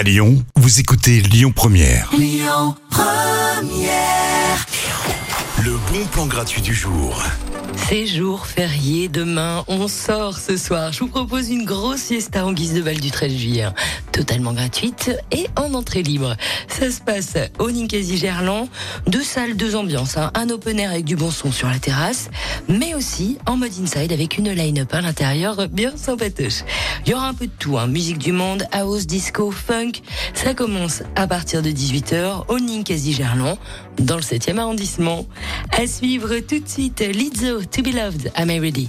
À Lyon, vous écoutez Lyon Première. Le bon plan gratuit du jour. C'est jour férié demain, on sort ce soir. Je vous propose une grosse siesta en guise de bal du 13 juillet. Totalement gratuite et en entrée libre. Ça se passe au Ninkasi Gerland. Deux salles, deux ambiances. hein. Un open air avec du bon son sur la terrasse, mais aussi en mode inside avec une line-up à l'intérieur bien sympatoche. Il y aura un peu de tout, hein. musique du monde, house, disco, funk. Ça commence à partir de 18h au Ninkasi Gerland, dans le 7e arrondissement. À suivre tout de suite Lizzo, To Be Loved, Am I Ready?